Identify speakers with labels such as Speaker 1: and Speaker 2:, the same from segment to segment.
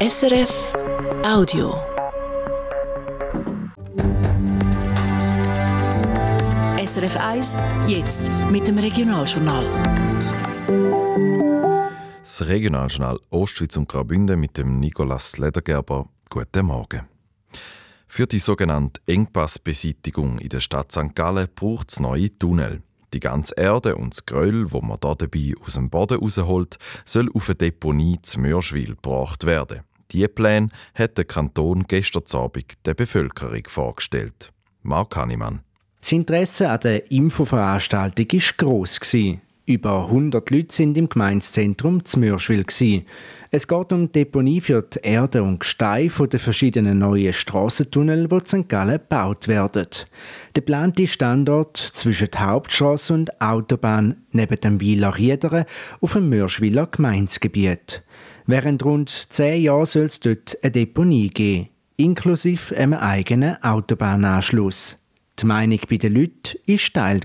Speaker 1: SRF Audio. SRF 1, jetzt mit dem Regionaljournal.
Speaker 2: Das Regionaljournal Ostschweiz und Graubünden mit dem Nicolas Ledergerber. Guten Morgen. Für die sogenannte Engpassbeseitigung in der Stadt St. Gallen braucht es neue Tunnel. Die ganze Erde und das Gröll, wo man da dabei aus dem Boden rausholt, soll auf eine Deponie zu Mörschwil gebracht werden. Diese Pläne hat der Kanton gestern Abend der Bevölkerung vorgestellt. Mark Hannemann.
Speaker 3: Das Interesse an der Infoveranstaltung war gross. Über 100 Leute sind im Gemeindezentrum Zmörschwil. Es geht um Deponie für die Erde und Gestein den verschiedenen neuen Strassentunnel, die in St. Gallen gebaut werden. Der geplante Standort zwischen der Hauptstraße und Autobahn neben dem Wieler Riederen auf dem Mörschwiler Gemeindegebiet. Während rund zehn Jahren soll es dort eine Deponie geben, inklusive einem eigenen Autobahnanschluss. Die Meinung bei den Leuten war steil.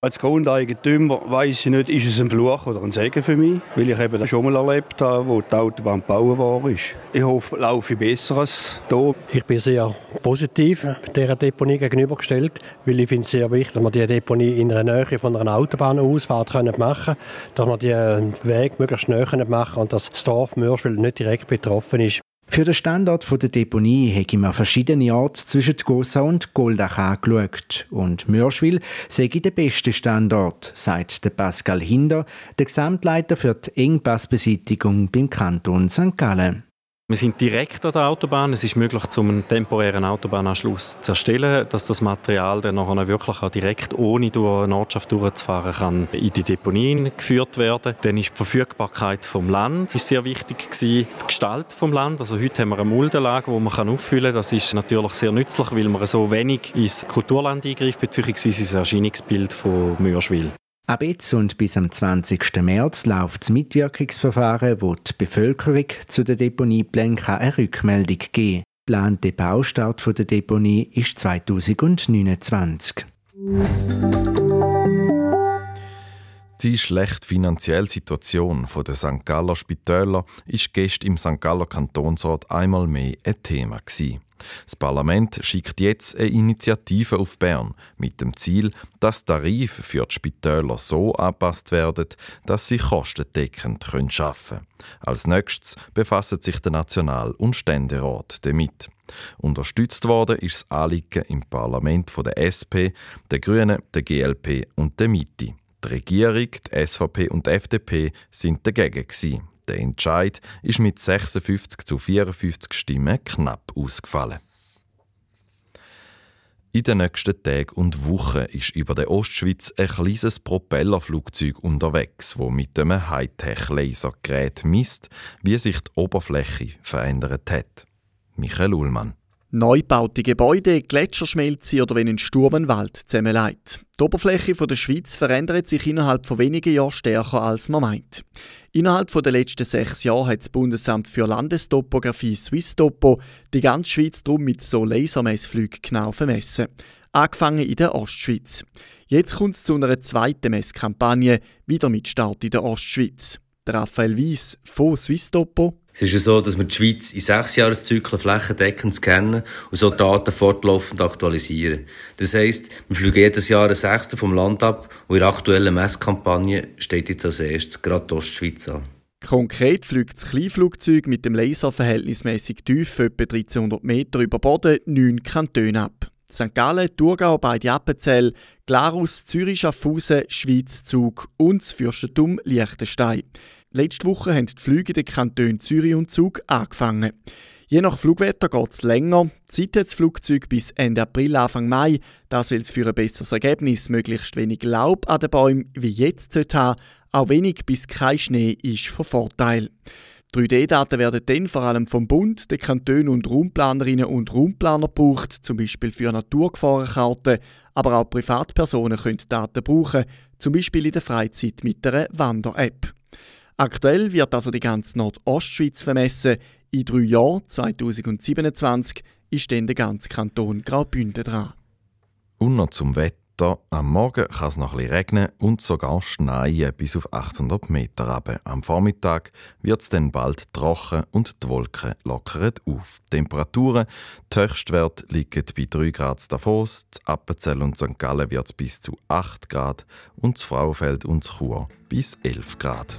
Speaker 4: Als Grundeigentümer weiß ich nicht, ist es ein Fluch oder ein Segen für mich, weil ich eben schon mal erlebt habe, wo die Autobahn gebaut war. Ich hoffe, laufe besser als hier.
Speaker 5: Ich bin sehr positiv dieser Deponie gegenübergestellt, weil ich finde es sehr wichtig, dass man diese Deponie in der Nähe von einer Autobahnausfahrt machen können, dass man den Weg möglichst näher machen und dass das Dorf Mörschwil nicht direkt betroffen ist.
Speaker 3: Für den Standort der Deponie habe man verschiedene Orte zwischen Gossa und Goldach angeschaut. Und Mörschwil sei der beste Standort, sagt Pascal Hinder, der Gesamtleiter für die Engpassbeseitigung beim Kanton St. Gallen.
Speaker 6: Wir sind direkt an der Autobahn. Es ist möglich, um einen temporären Autobahnanschluss zu erstellen, dass das Material dann nachher wirklich auch direkt ohne durch eine Ortschaft durchzufahren kann in die Deponien geführt werden. Dann ist die Verfügbarkeit vom Land ist sehr wichtig gewesen. Die Gestalt vom Land. Also heute haben wir eine Muldenlage, die man auffüllen kann. Das ist natürlich sehr nützlich, weil man so wenig ins Kulturland eingreift beziehungsweise ins Erscheinungsbild von Mürschwil.
Speaker 3: Ab jetzt und bis am 20. März läuft das Mitwirkungsverfahren, wo die Bevölkerung zu den Deponieplänen eine Rückmeldung geben kann. Geplante Baustart der Deponie ist 2029.
Speaker 2: Die schlechte finanzielle Situation der St. Galler Spitäler ist gestern im St. Galler Kantonsrat einmal mehr ein Thema gewesen. Das Parlament schickt jetzt eine Initiative auf Bern mit dem Ziel, dass Tarife für die Spitäler so angepasst werden, dass sie kostendeckend arbeiten können. Als nächstes befasst sich der National- und Ständerat damit. Unterstützt worden ist das Anliegen im Parlament von der SP, der Grünen, der GLP und der Mitte. Die Regierung, die SVP und die FDP sind dagegen. Der Entscheid ist mit 56 zu 54 Stimmen knapp ausgefallen. In den nächsten Tagen und Wochen ist über der Ostschweiz ein kleines Propellerflugzeug unterwegs, wo mit einem Hightech-Lasergerät misst, wie sich die Oberfläche verändert hat. Michael Ullmann.
Speaker 7: Neu gebaute Gebäude, Gletscherschmelze oder wenn ein Sturm einen Wald zusammenlegt. Die Oberfläche der Schweiz verändert sich innerhalb von wenigen Jahren stärker als man meint. Innerhalb der letzten sechs Jahre hat das Bundesamt für Landestopographie Swisstopo die ganze Schweiz drum mit so Lasermessflügen genau vermessen. Angefangen in der Ostschweiz. Jetzt kommt es zu einer zweiten Messkampagne, wieder mit Start in der Ostschweiz. Raphael Weiss von Swisstopo.
Speaker 8: Es ist ja so, dass wir die Schweiz in sechs Jahreszyklen flächendeckend scannen und so Daten fortlaufend aktualisieren. Das heisst, wir fliegen jedes Jahr ein Sechstel vom Land ab und in der aktuellen Messkampagne steht jetzt als erstes gerade die Ostschweiz an.
Speaker 7: Konkret fliegt das Kleinflugzeug mit dem Laser verhältnismäßig tief, etwa 1300 Meter über Boden, neun Kantone ab. St. Gallen, Thurgau, beide Appenzell, Glarus, Zürich, Schaffhausen, Schweiz, Zug und das Fürstentum Liechtenstein. Letzte Woche haben die Flüge in den Kantonen Zürich und Zug angefangen. Je nach Flugwetter geht es länger. Zeit hat das Flugzeug bis Ende April, Anfang Mai. Das will es für ein besseres Ergebnis möglichst wenig Laub an den Bäumen wie jetzt haben. Auch wenig bis kein Schnee ist von Vorteil. 3D-Daten werden dann vor allem vom Bund, den Kantonen und Raumplanerinnen und Raumplaner gebraucht, zum Beispiel für Naturgefahrenkarten, aber auch Privatpersonen können Daten brauchen, zum Beispiel in der Freizeit mit einer Wander-App. Aktuell wird also die ganze Nordostschweiz vermessen. In drei Jahren, 2027, ist dann der ganze Kanton Graubünden dran.
Speaker 2: Und noch zum Wetter. Am Morgen kann es noch ein bisschen regnen und sogar schneien bis auf 800 Meter runter. Am Vormittag wird es dann bald trocken und die Wolken lockern auf. Die Temperaturen, die Höchstwerte liegen bei 3 Grad Davos, zu Appenzell und St. Gallen wird es bis zu 8 Grad und zu Frauenfeld und zu Chur bis 11 Grad.